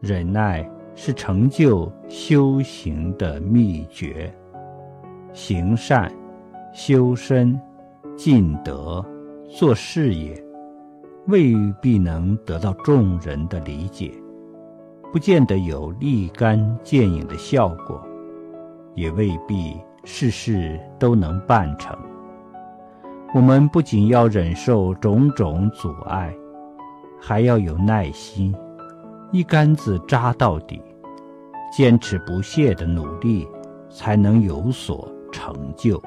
忍耐是成就修行的秘诀。行善、修身、尽德、做事业，未必能得到众人的理解，不见得有立竿见影的效果，也未必事事都能办成。我们不仅要忍受种种阻碍，还要有耐心，一竿子扎到底，坚持不懈的努力，才能有所。成就。